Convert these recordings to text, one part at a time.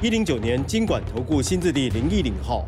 一零九年金管投顾新字第零一零号。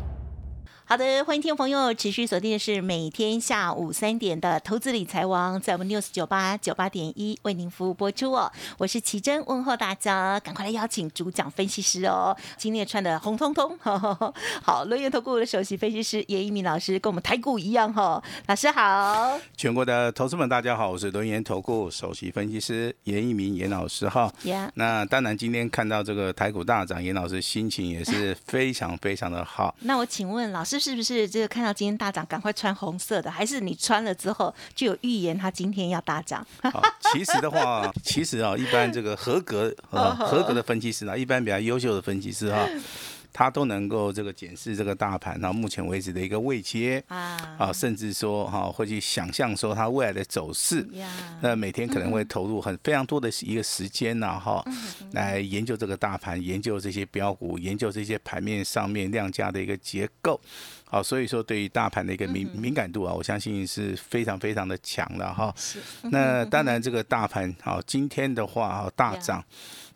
好的，欢迎听众朋友持续锁定的是每天下午三点的投资理财王，在我们 news 九八九八点一为您服务播出哦。我是奇珍，问候大家，赶快来邀请主讲分析师哦。今天穿的红彤彤，好，轮源投顾的首席分析师严一鸣老师，跟我们台股一样哈。老师好，全国的投资们大家好，我是轮源投顾首席分析师严一鸣严老师哈。呀，那当然今天看到这个台股大涨，严老师心情也是非常非常的好。那我请问老师。是不是这个看到今天大涨，赶快穿红色的？还是你穿了之后就有预言它今天要大涨？其实的话，其实啊，一般这个合格 呃合格的分析师呢，一般比较优秀的分析师哈。他都能够这个检视这个大盘，然后目前为止的一个位阶啊，啊，甚至说哈会去想象说它未来的走势，那每天可能会投入很非常多的一个时间呐哈，来研究这个大盘，研究这些标股，研究这些盘面上面量价的一个结构，好，所以说对于大盘的一个敏敏感度啊，我相信是非常非常的强的哈。那当然这个大盘好，今天的话啊大涨。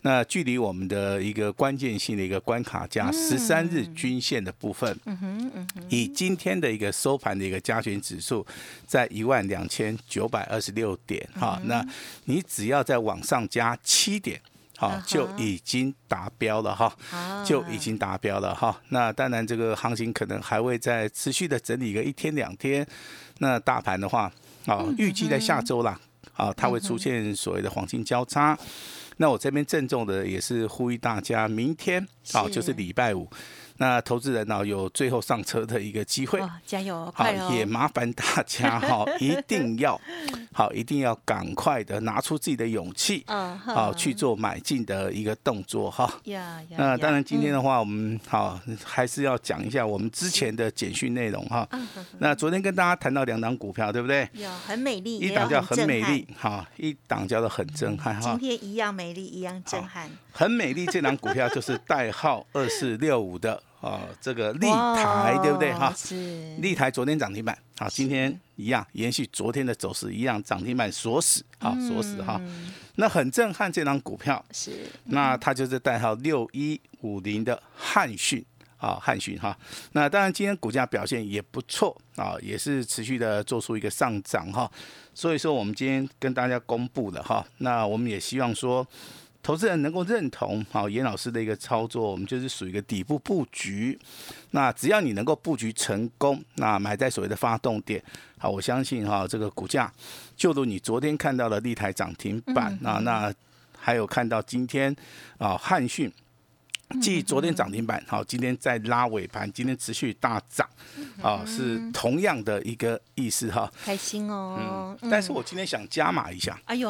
那距离我们的一个关键性的一个关卡价十三日均线的部分，以今天的一个收盘的一个加权指数在一万两千九百二十六点哈，那你只要再往上加七点，好就已经达标了哈，就已经达标了哈。那当然这个行情可能还会再持续的整理个一天两天。那大盘的话，啊，预计在下周啦，啊，它会出现所谓的黄金交叉。那我这边郑重的也是呼吁大家，明天啊就是礼拜五。那投资人呢有最后上车的一个机会，加油！好，也麻烦大家哈，一定要好，一定要赶快的拿出自己的勇气，好去做买进的一个动作哈。那当然今天的话，我们好还是要讲一下我们之前的简讯内容哈。那昨天跟大家谈到两档股票，对不对？有很美丽，一档叫很美丽，哈，一档叫做很震撼哈。今天一样美丽，一样震撼。很美丽，这档股票就是代号二四六五的啊，这个立台对不对哈？是。立台昨天涨停板，好，今天一样延续昨天的走势一样，涨停板锁死，好锁死哈。那很震撼，这档股票是。那它就是代号六一五零的汉讯啊，汉讯哈。那当然今天股价表现也不错啊，也是持续的做出一个上涨哈。所以说我们今天跟大家公布了哈，那我们也希望说。投资人能够认同好严老师的一个操作，我们就是属于一个底部布局。那只要你能够布局成功，那买在所谓的发动点，好，我相信哈这个股价，就如你昨天看到的立台涨停板啊，那还有看到今天啊汉讯。继昨天涨停板，好，今天再拉尾盘，今天持续大涨，啊，是同样的一个意思哈。开心哦，嗯，但是我今天想加码一下。哎呦，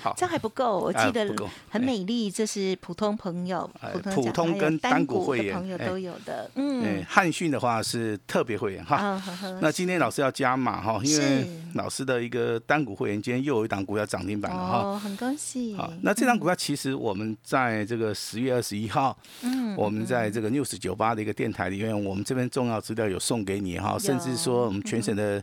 好，这还不够，我记得很美丽，这是普通朋友，普通跟单股会员朋友都有的。嗯，汉讯的话是特别会员哈。那今天老师要加码哈，因为老师的一个单股会员今天又有一档股票涨停板了哈。哦，很恭喜。好，那这张股票其实我们在这个十月二十一号。嗯，我们在这个 news 九八的一个电台里面，我们这边重要资料有送给你哈，甚至说我们全省的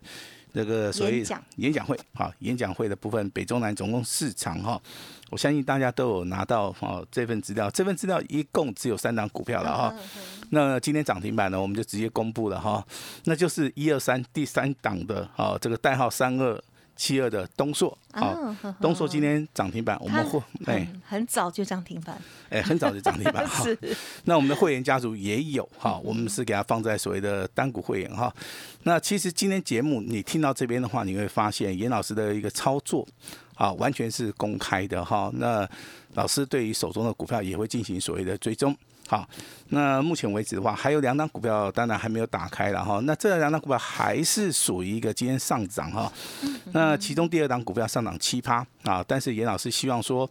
那个所谓演讲。会，好演讲会的部分，北中南总共四场哈，我相信大家都有拿到哈这份资料，这份资料一共只有三档股票了哈，那今天涨停板呢，我们就直接公布了哈，那就是一二三第三档的哈这个代号三二。七二的东硕，好，东硕今天涨停板，我们会哎，很早就涨停板，哎，很早就涨停板 哈。那我们的会员家族也有哈，我们是给他放在所谓的单股会员哈。那其实今天节目你听到这边的话，你会发现严老师的一个操作啊，完全是公开的哈。那老师对于手中的股票也会进行所谓的追踪。好，那目前为止的话，还有两档股票，当然还没有打开了哈。那这两档股票还是属于一个今天上涨哈。那其中第二档股票上涨七趴啊，但是严老师希望说，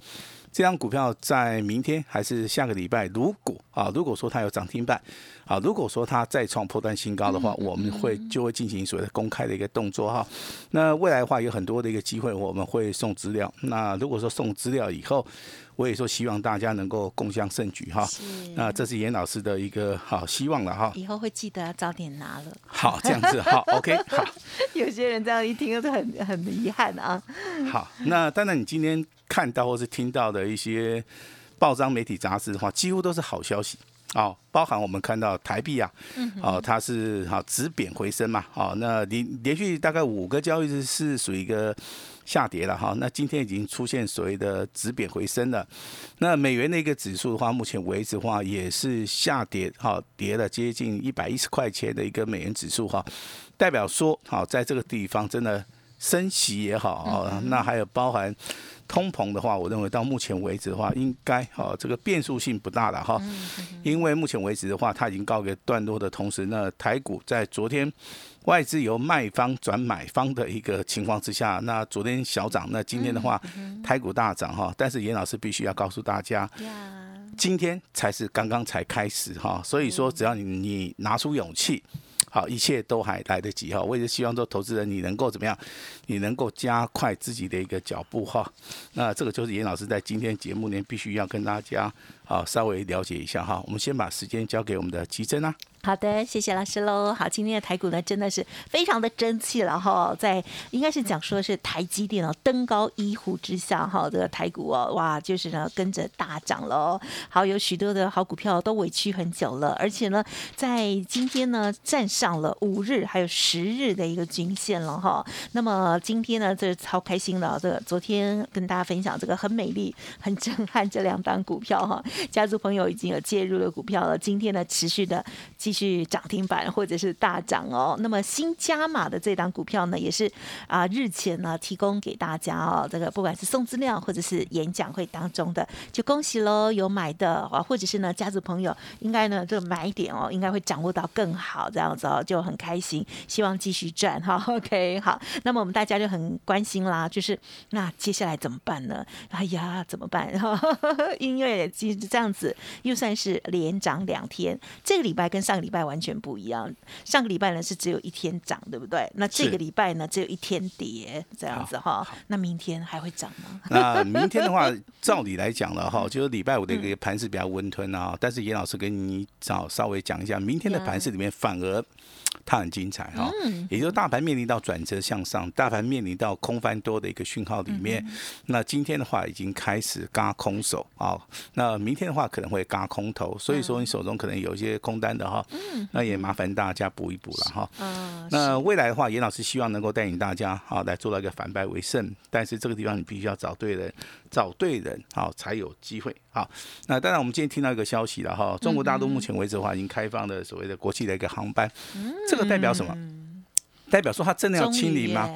这张股票在明天还是下个礼拜，如果啊，如果说它有涨停板，啊，如果说它再创破断新高的话，我们会就会进行所谓的公开的一个动作哈。那未来的话有很多的一个机会，我们会送资料。那如果说送资料以后，我也说希望大家能够共襄盛举哈。那这是严老师的一个好希望了哈。以后会记得早点拿了。好，这样子好，OK，好。有些人这样一听都很很遗憾啊。好，那当然你今天。看到或是听到的一些报章、媒体、杂志的话，几乎都是好消息哦。包含我们看到台币啊，哦，它是好止贬回升嘛，哦，那连连续大概五个交易日是属于一个下跌了哈。那今天已经出现所谓的止贬回升了。那美元的一个指数的话，目前为止的话也是下跌，哈，跌了接近一百一十块钱的一个美元指数哈，代表说好在这个地方真的升息也好啊，那还有包含。通膨的话，我认为到目前为止的话，应该哈这个变数性不大了哈，因为目前为止的话，它已经告一个段落的同时，那台股在昨天外资由卖方转买方的一个情况之下，那昨天小涨，那今天的话台股大涨哈，但是严老师必须要告诉大家，今天才是刚刚才开始哈，所以说只要你你拿出勇气。好，一切都还来得及哈。我也是希望说，投资人你能够怎么样？你能够加快自己的一个脚步哈。那这个就是严老师在今天节目里必须要跟大家好稍微了解一下哈。我们先把时间交给我们的奇珍啊。好的，谢谢老师喽。好，今天的台股呢，真的是非常的争气了哈。在应该是讲说是台积电哦，登高一呼之下哈，这个台股哦，哇，就是呢跟着大涨了。好，有许多的好股票都委屈很久了，而且呢，在今天呢站上了五日还有十日的一个均线了哈。那么今天呢，这超开心的，这个昨天跟大家分享这个很美丽、很震撼这两档股票哈，家族朋友已经有介入的股票了。今天呢，持续的。继续涨停板或者是大涨哦。那么新加码的这档股票呢，也是啊日前呢提供给大家哦。这个不管是送资料或者是演讲会当中的，就恭喜喽，有买的啊，或者是呢家族朋友应该呢这个买点哦，应该会掌握到更好这样子哦，就很开心，希望继续赚哈。OK，好，那么我们大家就很关心啦，就是那接下来怎么办呢？哎呀，怎么办？因为其实这样子又算是连涨两天，这个礼拜跟上个。礼拜完全不一样，上个礼拜呢是只有一天涨，对不对？那这个礼拜呢只有一天跌，这样子哈。那明天还会涨吗？那明天的话，照理来讲了哈，就是礼拜五的一个盘是比较温吞啊。但是严老师跟你找稍微讲一下，明天的盘市里面反而。它很精彩哈，也就是大盘面临到转折向上，大盘面临到空翻多的一个讯号里面。那今天的话已经开始嘎空手啊，那明天的话可能会嘎空头，所以说你手中可能有一些空单的哈，那也麻烦大家补一补了哈。那未来的话，严老师希望能够带领大家啊来做到一个反败为胜，但是这个地方你必须要找对人，找对人好才有机会。好，那当然我们今天听到一个消息了哈，中国大陆目前为止的话已经开放了所谓的国际的一个航班。这个代表什么？代表说他真的要清零吗？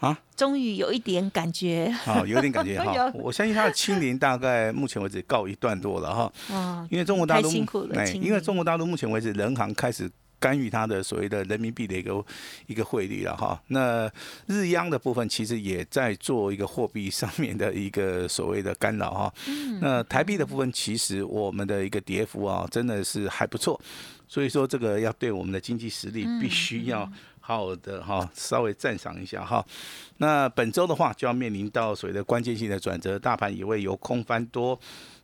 啊，终于有一点感觉。好，有点感觉哈。我相信他的清零大概目前为止告一段落了哈。啊，因为中国大陆哎，因为中国大陆目前为止人行开始干预它的所谓的人民币的一个一个汇率了哈。那日央的部分其实也在做一个货币上面的一个所谓的干扰哈。那台币的部分其实我们的一个跌幅啊，真的是还不错。所以说，这个要对我们的经济实力必须要好的哈，稍微赞赏一下哈。那本周的话，就要面临到所谓的关键性的转折，大盘也会由空翻多。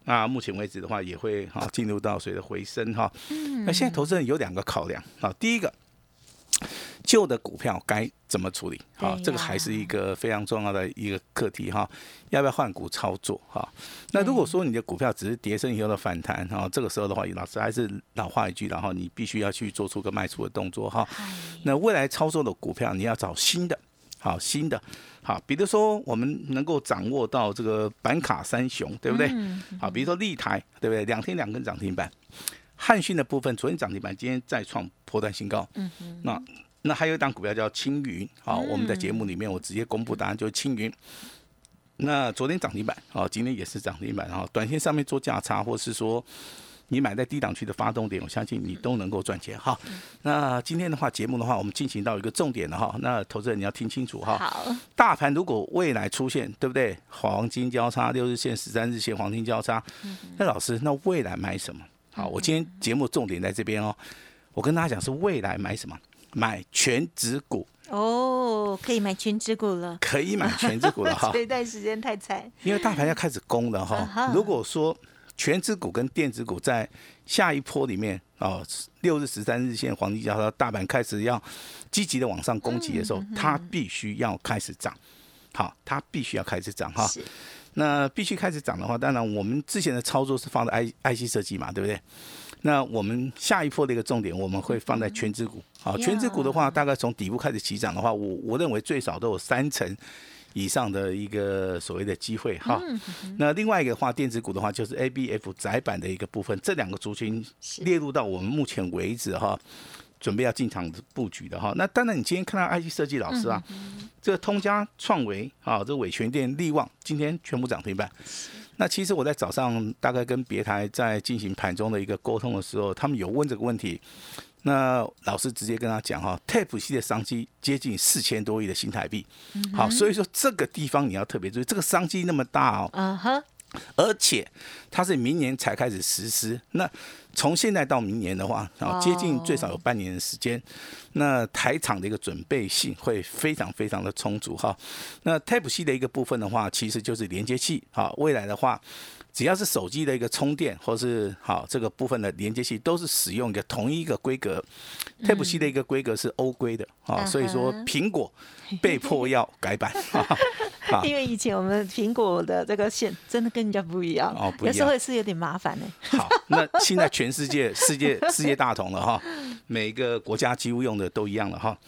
那目前为止的话，也会哈进入到所谓的回升哈。那现在投资人有两个考量啊，第一个。旧的股票该怎么处理？好，这个还是一个非常重要的一个课题哈。要不要换股操作？哈，那如果说你的股票只是跌升以后的反弹，哈，这个时候的话，老师还是老话一句，然后你必须要去做出个卖出的动作哈。那未来操作的股票，你要找新的，好新的，好，比如说我们能够掌握到这个板卡三雄，对不对？好，比如说立台，对不对？两天两根涨停板。汉讯的部分，昨天涨停板，今天再创破断新高。嗯哼，那。那还有一档股票叫青云，好，我们在节目里面我直接公布答案，就是青云。那昨天涨停板，好，今天也是涨停板，然后短线上面做价差，或是说你买在低档区的发动点，我相信你都能够赚钱哈。那今天的话，节目的话，我们进行到一个重点了哈。那投资人你要听清楚哈。好，大盘如果未来出现，对不对？黄金交叉，六日线、十三日线黄金交叉，那老师，那未来买什么？好，我今天节目重点在这边哦。我跟大家讲是未来买什么？买全指股哦，可以买全指股了，可以买全指股了 哈。这段时间太惨，因为大盘要开始攻了哈。如果说全指股跟电子股在下一波里面哦，六日、十三日线黄金交叉，大盘开始要积极的往上攻击的时候，它必须要开始涨。好，它必须要开始涨哈。那必须开始涨的话，当然我们之前的操作是放在 I I C 设计嘛，对不对？那我们下一波的一个重点，我们会放在全指股。好，全指股的话，大概从底部开始起涨的话，我我认为最少都有三成以上的一个所谓的机会哈。那另外一个话，电子股的话，就是 A B F 窄板的一个部分，这两个族群列入到我们目前为止哈。准备要进场布局的哈，那当然你今天看到 IC 设计老师啊，这个通家创维啊，这个伟全电力旺今天全部涨停板。那其实我在早上大概跟别台在进行盘中的一个沟通的时候，他们有问这个问题，那老师直接跟他讲哈，Tape 系的商机接近四千多亿的新台币，好，所以说这个地方你要特别注意，这个商机那么大哦，嗯哼，而且它是明年才开始实施，那。从现在到明年的话，啊，接近最少有半年的时间，那台厂的一个准备性会非常非常的充足哈。那 Type C 的一个部分的话，其实就是连接器，啊，未来的话，只要是手机的一个充电或是好这个部分的连接器，都是使用一个同一个规格，Type C 的一个规格是欧规的，啊，所以说苹果被迫要改版。因为以前我们苹果的这个线真的跟人家不一样，哦，有时候也是有点麻烦呢。好，那现在全世界世界世界大同了哈，每个国家几乎用的都一样了哈。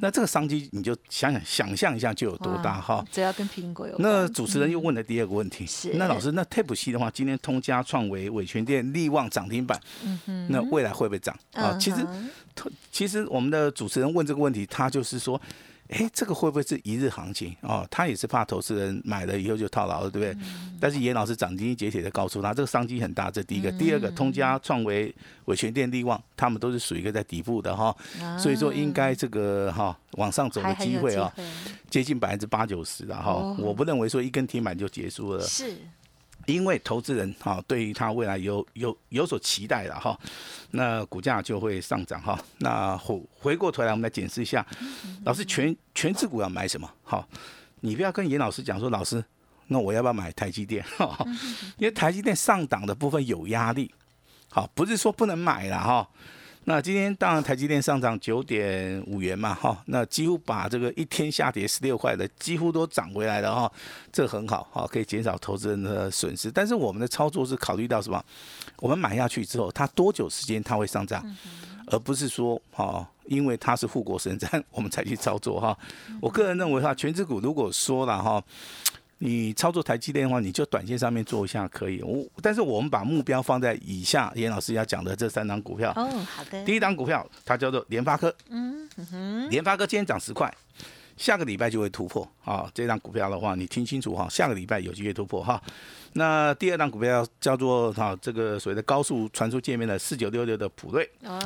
那这个商机你就想想想象一下就有多大哈。只要跟苹果有。那主持人又问了第二个问题，是那老师那 Tape 系的话，今天通家创维、伟全电、力旺涨停板，嗯哼，那未来会不会涨啊？其实，其实我们的主持人问这个问题，他就是说。哎，这个会不会是一日行情哦？他也是怕投资人买了以后就套牢了，对不对？但是严老师斩钉截铁的告诉他，这个商机很大。这第一个，第二个，通家、创维、伟全电、力旺，他们都是属于一个在底部的哈，所以说应该这个哈往上走的机会啊，接近百分之八九十的哈。我不认为说一根铁板就结束了。是。因为投资人哈对于他未来有有有所期待了哈，那股价就会上涨哈。那回回过头来，我们来检视一下，老师全全指股要买什么？好，你不要跟严老师讲说，老师，那我要不要买台积电？因为台积电上档的部分有压力，好，不是说不能买了哈。那今天当然台积电上涨九点五元嘛，哈，那几乎把这个一天下跌十六块的几乎都涨回来了哈，这很好，哈，可以减少投资人的损失。但是我们的操作是考虑到什么？我们买下去之后，它多久时间它会上涨，而不是说，哈，因为它是护国神山，我们才去操作哈。我个人认为哈，全指股如果说了哈。你操作台积电的话，你就短线上面做一下可以。我但是我们把目标放在以下，严老师要讲的这三档股票。哦，好的。第一档股票它叫做联发科。嗯哼。联发科今天涨十块，下个礼拜就会突破啊！这档股票的话，你听清楚哈，下个礼拜有机会突破哈。那第二档股票叫做哈这个所谓的高速传输界面的四九六六的普瑞。哦。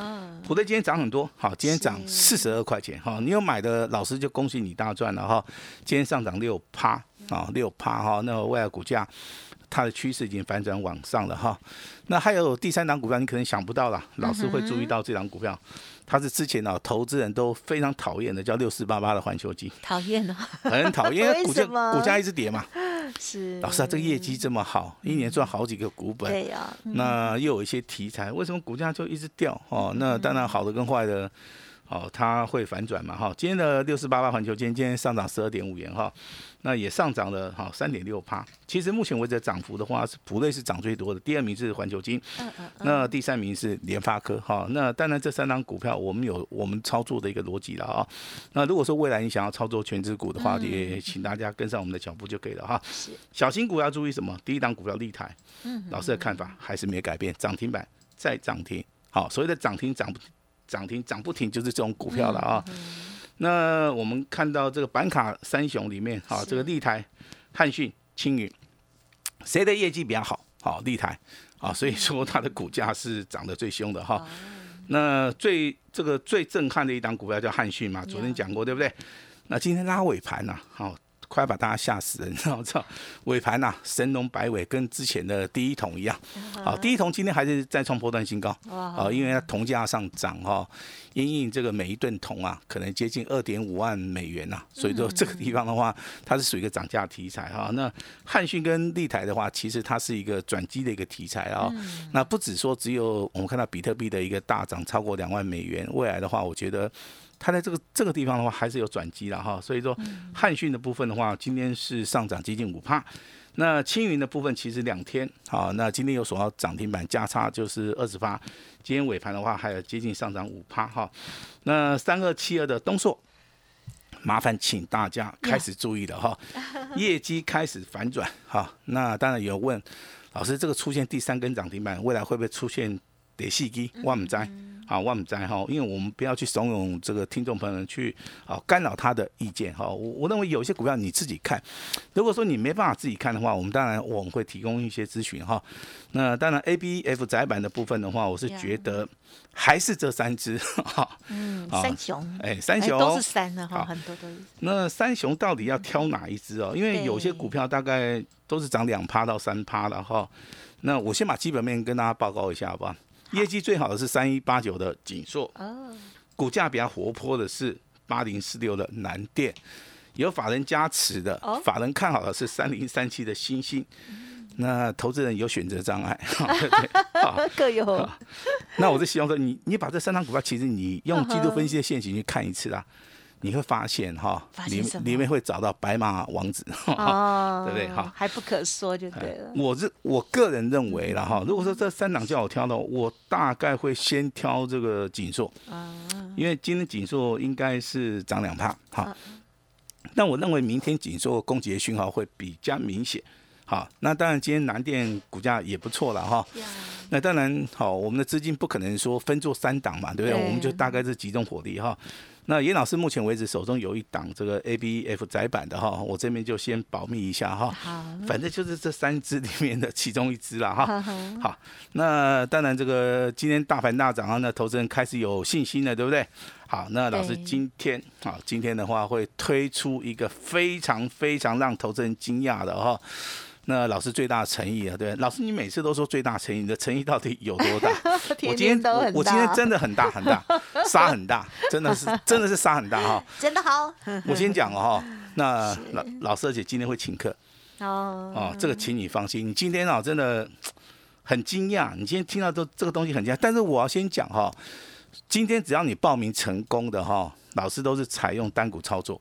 普瑞今天涨很多，好，今天涨四十二块钱哈。你有买的老师就恭喜你大赚了哈。今天上涨六趴。啊，六趴哈，那未来股价它的趋势已经反转往上了哈。那还有第三档股票，你可能想不到啦，老师会注意到这档股票，它是之前呢投资人都非常讨厌的，叫六四八八的环球金。讨厌啊，很讨厌，股价股价一直跌嘛。是。老师啊，这个业绩这么好，一年赚好几个股本。对呀。那又有一些题材，为什么股价就一直掉？哦，那当然好的跟坏的。好，它会反转嘛？哈，今天的六四八八环球金今天上涨十二点五元哈，那也上涨了哈三点六帕。其实目前为止涨幅的话，是普瑞是涨最多的，第二名是环球金，嗯嗯，那第三名是联发科哈。那当然这三张股票我们有我们操作的一个逻辑了啊。那如果说未来你想要操作全指股的话，也请大家跟上我们的脚步就可以了哈。小型股要注意什么？第一档股票立台，嗯，老师的看法还是没改变，涨停板再涨停。好，所谓的涨停涨不。涨停涨不停就是这种股票了啊。那我们看到这个板卡三雄里面，啊，这个立台、汉讯、青云，谁的业绩比较好？好，立台。啊，所以说它的股价是涨得最凶的哈。那最这个最震撼的一档股票叫汉讯嘛，昨天讲过对不对？那今天拉尾盘呐，好。快把大家吓死了，你知道吗？尾盘呐，神龙摆尾，跟之前的第一桶一样。好，第一桶今天还是再创波段新高。啊，因为它铜价上涨哈，因应这个每一吨铜啊，可能接近二点五万美元呐。所以说这个地方的话，它是属于一个涨价题材哈。那汉讯跟立台的话，其实它是一个转机的一个题材啊。那不止说只有我们看到比特币的一个大涨超过两万美元，未来的话，我觉得。它在这个这个地方的话，还是有转机的哈，所以说汉讯的部分的话，今天是上涨接近五帕。那青云的部分其实两天好，那今天有锁到涨停板价差就是二十八，今天尾盘的话还有接近上涨五趴哈。那三二七二的东硕，麻烦请大家开始注意了哈，业绩开始反转哈。那当然有问老师，这个出现第三根涨停板，未来会不会出现跌细机？我唔知。啊，万灾哈，因为我们不要去怂恿这个听众朋友去啊干扰他的意见哈。我我认为有些股票你自己看，如果说你没办法自己看的话，我们当然我们会提供一些咨询哈。那当然 A B F 窄板的部分的话，我是觉得还是这三只哈。嗯，三雄，哎，三雄都是三的哈，很多都是。那三雄到底要挑哪一只哦？因为有些股票大概都是涨两趴到三趴的哈。那我先把基本面跟大家报告一下好不好？业绩最好的是三一八九的锦硕，股价比较活泼的是八零四六的南电，有法人加持的，法人看好的是三零三七的星星，那投资人有选择障碍，各有。那我是希望说，你你把这三张股票，其实你用季度分析的现行去看一次啊。你会发现哈，里里面会找到白马王子，对不对？哈，还不可说就对了。我是我个人认为了哈，如果说这三档叫我挑的，我大概会先挑这个锦硕，因为今天锦硕应该是涨两帕，哈。但我认为明天锦硕攻击的讯号会比较明显，好。那当然今天南电股价也不错了哈。那当然好，我们的资金不可能说分做三档嘛，对不对？我们就大概是集中火力哈。那严老师目前为止手中有一档这个 A B F 窄版的哈，我这边就先保密一下哈。好，反正就是这三只里面的其中一只了哈。好，那当然这个今天大盘大涨啊，那投资人开始有信心了，对不对？好，那老师今天啊，今天的话会推出一个非常非常让投资人惊讶的哈。那老师最大的诚意啊，对，老师你每次都说最大诚意，你的诚意到底有多大？我今天我我今天真的很大很大，杀很大，真的是真的是杀很大哈。真的好。我先讲了哈，那老老师而且今天会请客哦哦，这个请你放心，你今天啊真的很惊讶，你今天听到这这个东西很惊讶，但是我要先讲哈，今天只要你报名成功的哈，老师都是采用单股操作，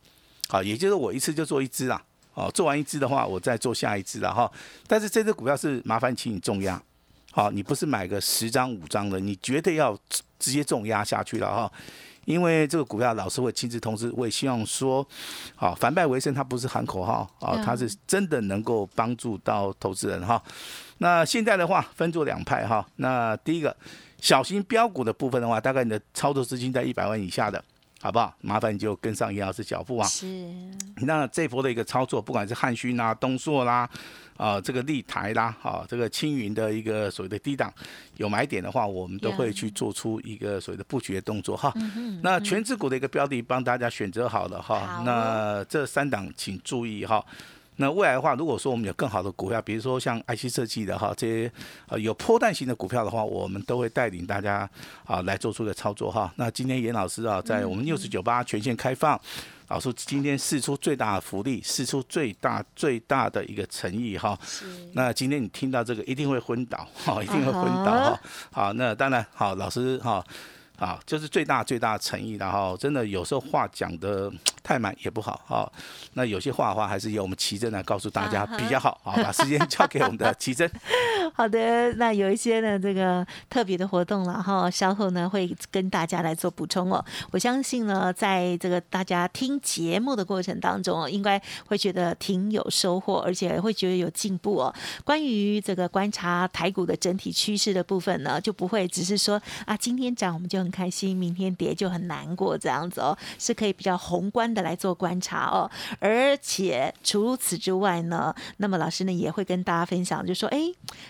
好，也就是我一次就做一只啦。哦，做完一只的话，我再做下一只了哈。但是这只股票是麻烦请你重压，好，你不是买个十张五张的，你绝对要直接重压下去了哈。因为这个股票老师会亲自通知，我也希望说，好，反败为胜，它不是喊口号啊，它是真的能够帮助到投资人哈。那现在的话分作两派哈，那第一个小型标股的部分的话，大概你的操作资金在一百万以下的。好不好？麻烦你就跟上严老师脚步啊！是。那这波的一个操作，不管是汉勋啦、东硕啦、啊这个立台啦、啊这个青云的一个所谓的低档有买点的话，我们都会去做出一个所谓的布局的动作哈。那全指股的一个标的帮大家选择好了哈。那这三档请注意哈。那未来的话，如果说我们有更好的股票，比如说像 IC 设计的哈，这些呃有破蛋型的股票的话，我们都会带领大家啊来做出个操作哈。那今天严老师啊，在我们六十九八全线开放，老师今天试出最大的福利，试出最大最大的一个诚意哈。那今天你听到这个一定会昏倒哈，一定会昏倒哈。好，那当然好，老师哈。啊，就是最大最大的诚意，然后真的有时候话讲的太满也不好哈。那有些话的话，还是由我们奇珍来告诉大家比较好。啊，把时间交给我们的奇珍。好的，那有一些呢，这个特别的活动了哈，稍后呢会跟大家来做补充哦。我相信呢，在这个大家听节目的过程当中哦，应该会觉得挺有收获，而且会觉得有进步哦。关于这个观察台股的整体趋势的部分呢，就不会只是说啊，今天涨我们就。很开心，明天跌就很难过，这样子哦，是可以比较宏观的来做观察哦。而且除此之外呢，那么老师呢也会跟大家分享，就说，哎，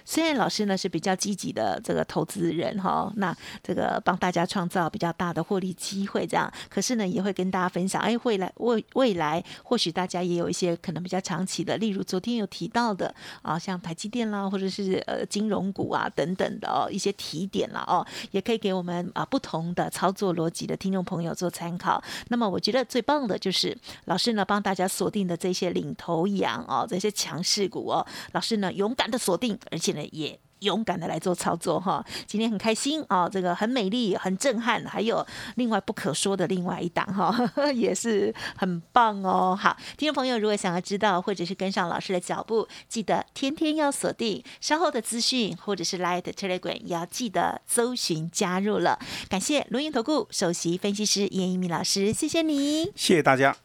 虽然老师呢是比较积极的这个投资人哈，那这个帮大家创造比较大的获利机会，这样，可是呢也会跟大家分享，哎，未来未未来或许大家也有一些可能比较长期的，例如昨天有提到的啊，像台积电啦，或者是呃金融股啊等等的哦一些提点了哦，也可以给我们啊不同的操作逻辑的听众朋友做参考。那么我觉得最棒的就是老师呢帮大家锁定的这些领头羊哦，这些强势股哦，老师呢勇敢的锁定，而且呢也。勇敢的来做操作哈，今天很开心啊，这个很美丽、很震撼，还有另外不可说的另外一档哈，也是很棒哦。好，听众朋友，如果想要知道或者是跟上老师的脚步，记得天天要锁定稍后的资讯，或者是 Light Telegram 也要记得搜寻加入了。感谢龙岩投顾首席分析师严一鸣老师，谢谢你，谢谢大家。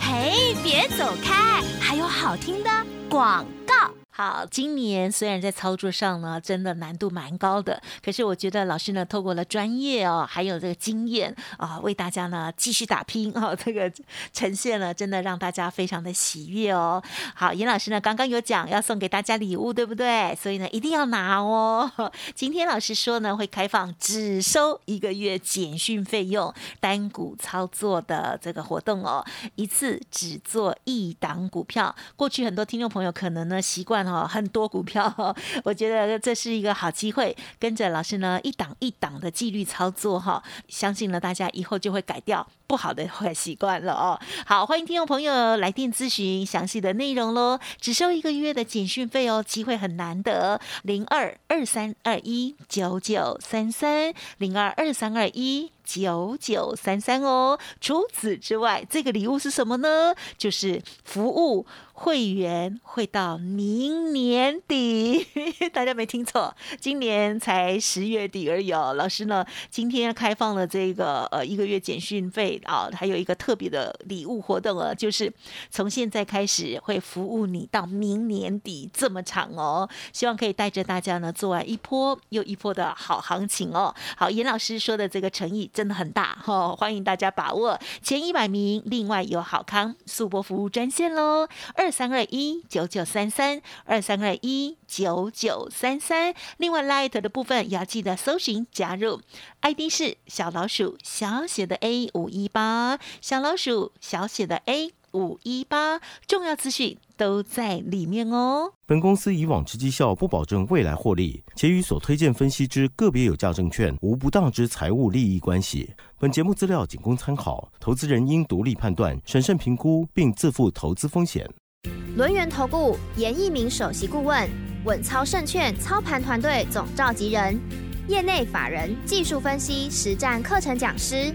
嘿，别走开，还有好听的广告。好，今年虽然在操作上呢，真的难度蛮高的，可是我觉得老师呢，透过了专业哦，还有这个经验啊，为大家呢继续打拼哦，这个呈现了，真的让大家非常的喜悦哦。好，严老师呢刚刚有讲要送给大家礼物，对不对？所以呢一定要拿哦。今天老师说呢会开放只收一个月简讯费用单股操作的这个活动哦，一次只做一档股票。过去很多听众朋友可能呢习惯。哦，很多股票，我觉得这是一个好机会，跟着老师呢一档一档的纪律操作哈，相信呢大家以后就会改掉。不好的坏习惯了哦。好，欢迎听众朋友来电咨询详细的内容喽，只收一个月的简讯费哦，机会很难得，零二二三二一九九三三零二二三二一。九九三三哦。除此之外，这个礼物是什么呢？就是服务会员会到明年底，大家没听错，今年才十月底而已哦。老师呢，今天开放了这个呃一个月简讯费啊，还有一个特别的礼物活动啊，就是从现在开始会服务你到明年底这么长哦。希望可以带着大家呢做完一波又一波的好行情哦。好，严老师说的这个诚意。真的很大哈，欢迎大家把握前一百名。另外有好康速播服务专线喽，二三二一九九三三二三二一九九三三。另外 Light 的部分也要记得搜寻加入，ID 是小老鼠小写的 A 五一一八，小老鼠小写的 A。五一八重要资讯都在里面哦。本公司以往之绩效不保证未来获利，且与所推荐分析之个别有价证券无不当之财务利益关系。本节目资料仅供参考，投资人应独立判断、审慎评估，并自负投资风险。轮源投顾严一鸣首席顾问，稳操胜券操盘团队总召集人，业内法人技术分析实战课程讲师。